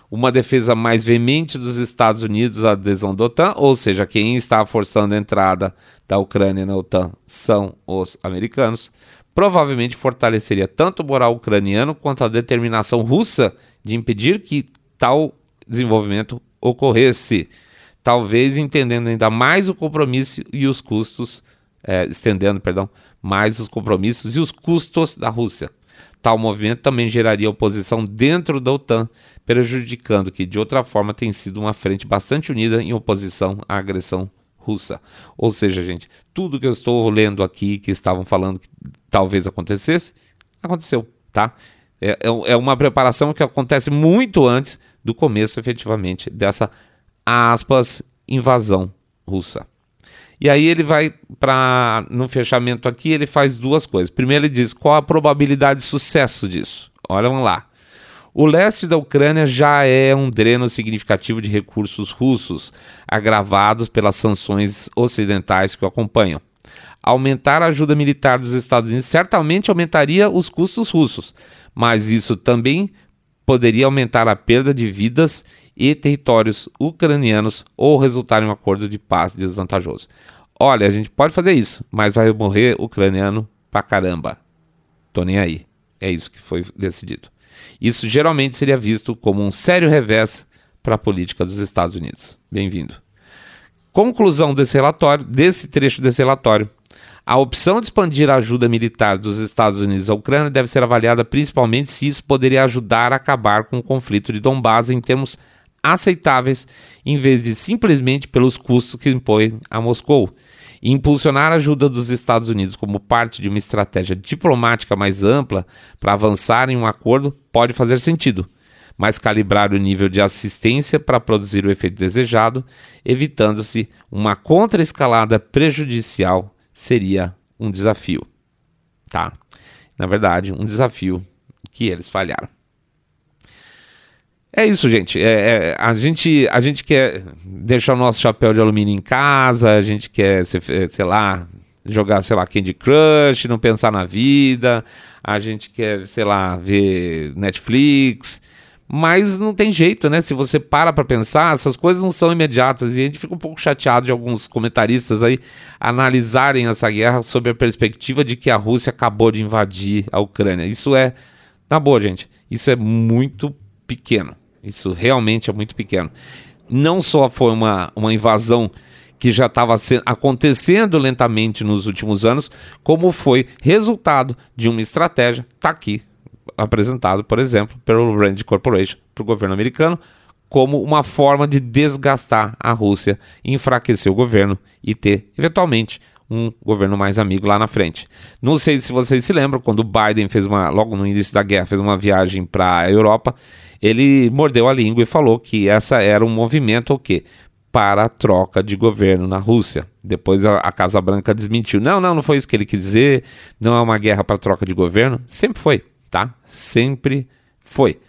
Uma defesa mais veemente dos Estados Unidos à adesão da OTAN, ou seja, quem está forçando a entrada da Ucrânia na OTAN são os americanos, provavelmente fortaleceria tanto o moral ucraniano quanto a determinação russa de impedir que tal desenvolvimento ocorresse, talvez entendendo ainda mais o compromisso e os custos, é, estendendo, perdão, mais os compromissos e os custos da Rússia. Tal movimento também geraria oposição dentro da OTAN, prejudicando que de outra forma tem sido uma frente bastante unida em oposição à agressão russa. Ou seja, gente, tudo que eu estou lendo aqui que estavam falando que talvez acontecesse, aconteceu, tá? É, é, é uma preparação que acontece muito antes do começo, efetivamente, dessa aspas invasão russa. E aí ele vai para no fechamento aqui, ele faz duas coisas. Primeiro ele diz qual a probabilidade de sucesso disso. Olha, vamos lá. O leste da Ucrânia já é um dreno significativo de recursos russos, agravados pelas sanções ocidentais que o acompanham. Aumentar a ajuda militar dos Estados Unidos certamente aumentaria os custos russos, mas isso também poderia aumentar a perda de vidas e territórios ucranianos ou resultar em um acordo de paz desvantajoso. Olha, a gente pode fazer isso, mas vai morrer ucraniano pra caramba. Tô nem aí. É isso que foi decidido. Isso geralmente seria visto como um sério revés para a política dos Estados Unidos. Bem-vindo. Conclusão desse relatório, desse trecho desse relatório. A opção de expandir a ajuda militar dos Estados Unidos à Ucrânia deve ser avaliada principalmente se isso poderia ajudar a acabar com o conflito de Donbass em termos aceitáveis, em vez de simplesmente pelos custos que impõe a Moscou. E impulsionar a ajuda dos Estados Unidos como parte de uma estratégia diplomática mais ampla para avançar em um acordo pode fazer sentido, mas calibrar o nível de assistência para produzir o efeito desejado, evitando-se uma contraescalada prejudicial, seria um desafio. Tá? Na verdade, um desafio que eles falharam. É isso, gente. É, é, a gente. A gente quer deixar o nosso chapéu de alumínio em casa, a gente quer, sei lá, jogar, sei lá, Candy Crush, não pensar na vida, a gente quer, sei lá, ver Netflix. Mas não tem jeito, né? Se você para para pensar, essas coisas não são imediatas. E a gente fica um pouco chateado de alguns comentaristas aí analisarem essa guerra sob a perspectiva de que a Rússia acabou de invadir a Ucrânia. Isso é, na boa, gente, isso é muito pequeno. Isso realmente é muito pequeno. Não só foi uma, uma invasão que já estava acontecendo lentamente nos últimos anos, como foi resultado de uma estratégia, está aqui apresentado, por exemplo, pelo Rand Corporation para o governo americano, como uma forma de desgastar a Rússia, enfraquecer o governo e ter, eventualmente, um governo mais amigo lá na frente. Não sei se vocês se lembram, quando o Biden fez uma, logo no início da guerra, fez uma viagem para a Europa, ele mordeu a língua e falou que essa era um movimento o quê? Para a troca de governo na Rússia. Depois a, a Casa Branca desmentiu. Não, não, não foi isso que ele quis dizer. Não é uma guerra para troca de governo. Sempre foi, tá? Sempre foi.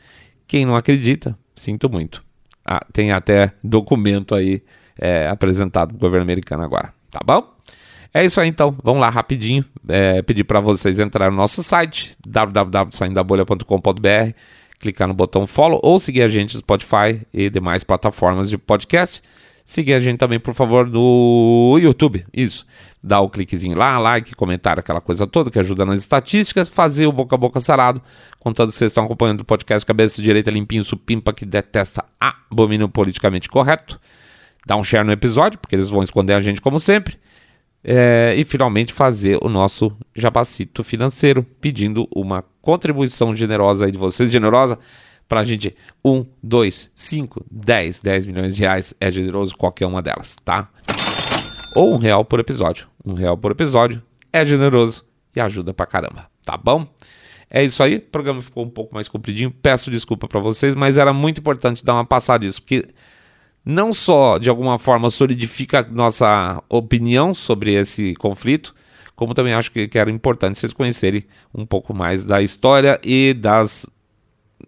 Quem não acredita, sinto muito. Ah, tem até documento aí é, apresentado para o governo americano agora. Tá bom? É isso aí então, vamos lá rapidinho. É, pedir para vocês entrarem no nosso site www.saindabolha.com.br clicar no botão follow ou seguir a gente no Spotify e demais plataformas de podcast. Seguir a gente também, por favor, no YouTube. Isso. Dá o cliquezinho lá, like, comentário, aquela coisa toda que ajuda nas estatísticas. Fazer o boca a boca sarado. Contando que vocês estão acompanhando o podcast Cabeça Direita Limpinho Supimpa, que detesta abomínio politicamente correto. Dá um share no episódio, porque eles vão esconder a gente como sempre. É, e finalmente fazer o nosso jabacito financeiro, pedindo uma contribuição generosa aí de vocês, generosa, para a gente, 1, 2, 5, 10, 10 milhões de reais é generoso qualquer uma delas, tá? Ou um real por episódio. Um real por episódio é generoso e ajuda pra caramba, tá bom? É isso aí, o programa ficou um pouco mais compridinho, peço desculpa para vocês, mas era muito importante dar uma passada disso, porque não só de alguma forma solidifica nossa opinião sobre esse conflito, como também acho que, que era importante vocês conhecerem um pouco mais da história e das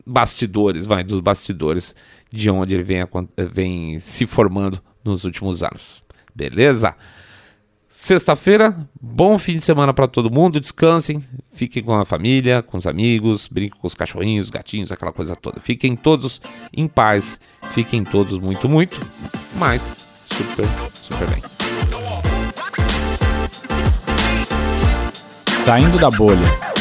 bastidores, vai, dos bastidores de onde ele vem, vem se formando nos últimos anos. Beleza? Sexta-feira, bom fim de semana para todo mundo. Descansem, fiquem com a família, com os amigos, brinquem com os cachorrinhos, gatinhos, aquela coisa toda. Fiquem todos em paz, fiquem todos muito, muito, mas super, super bem. Saindo da bolha.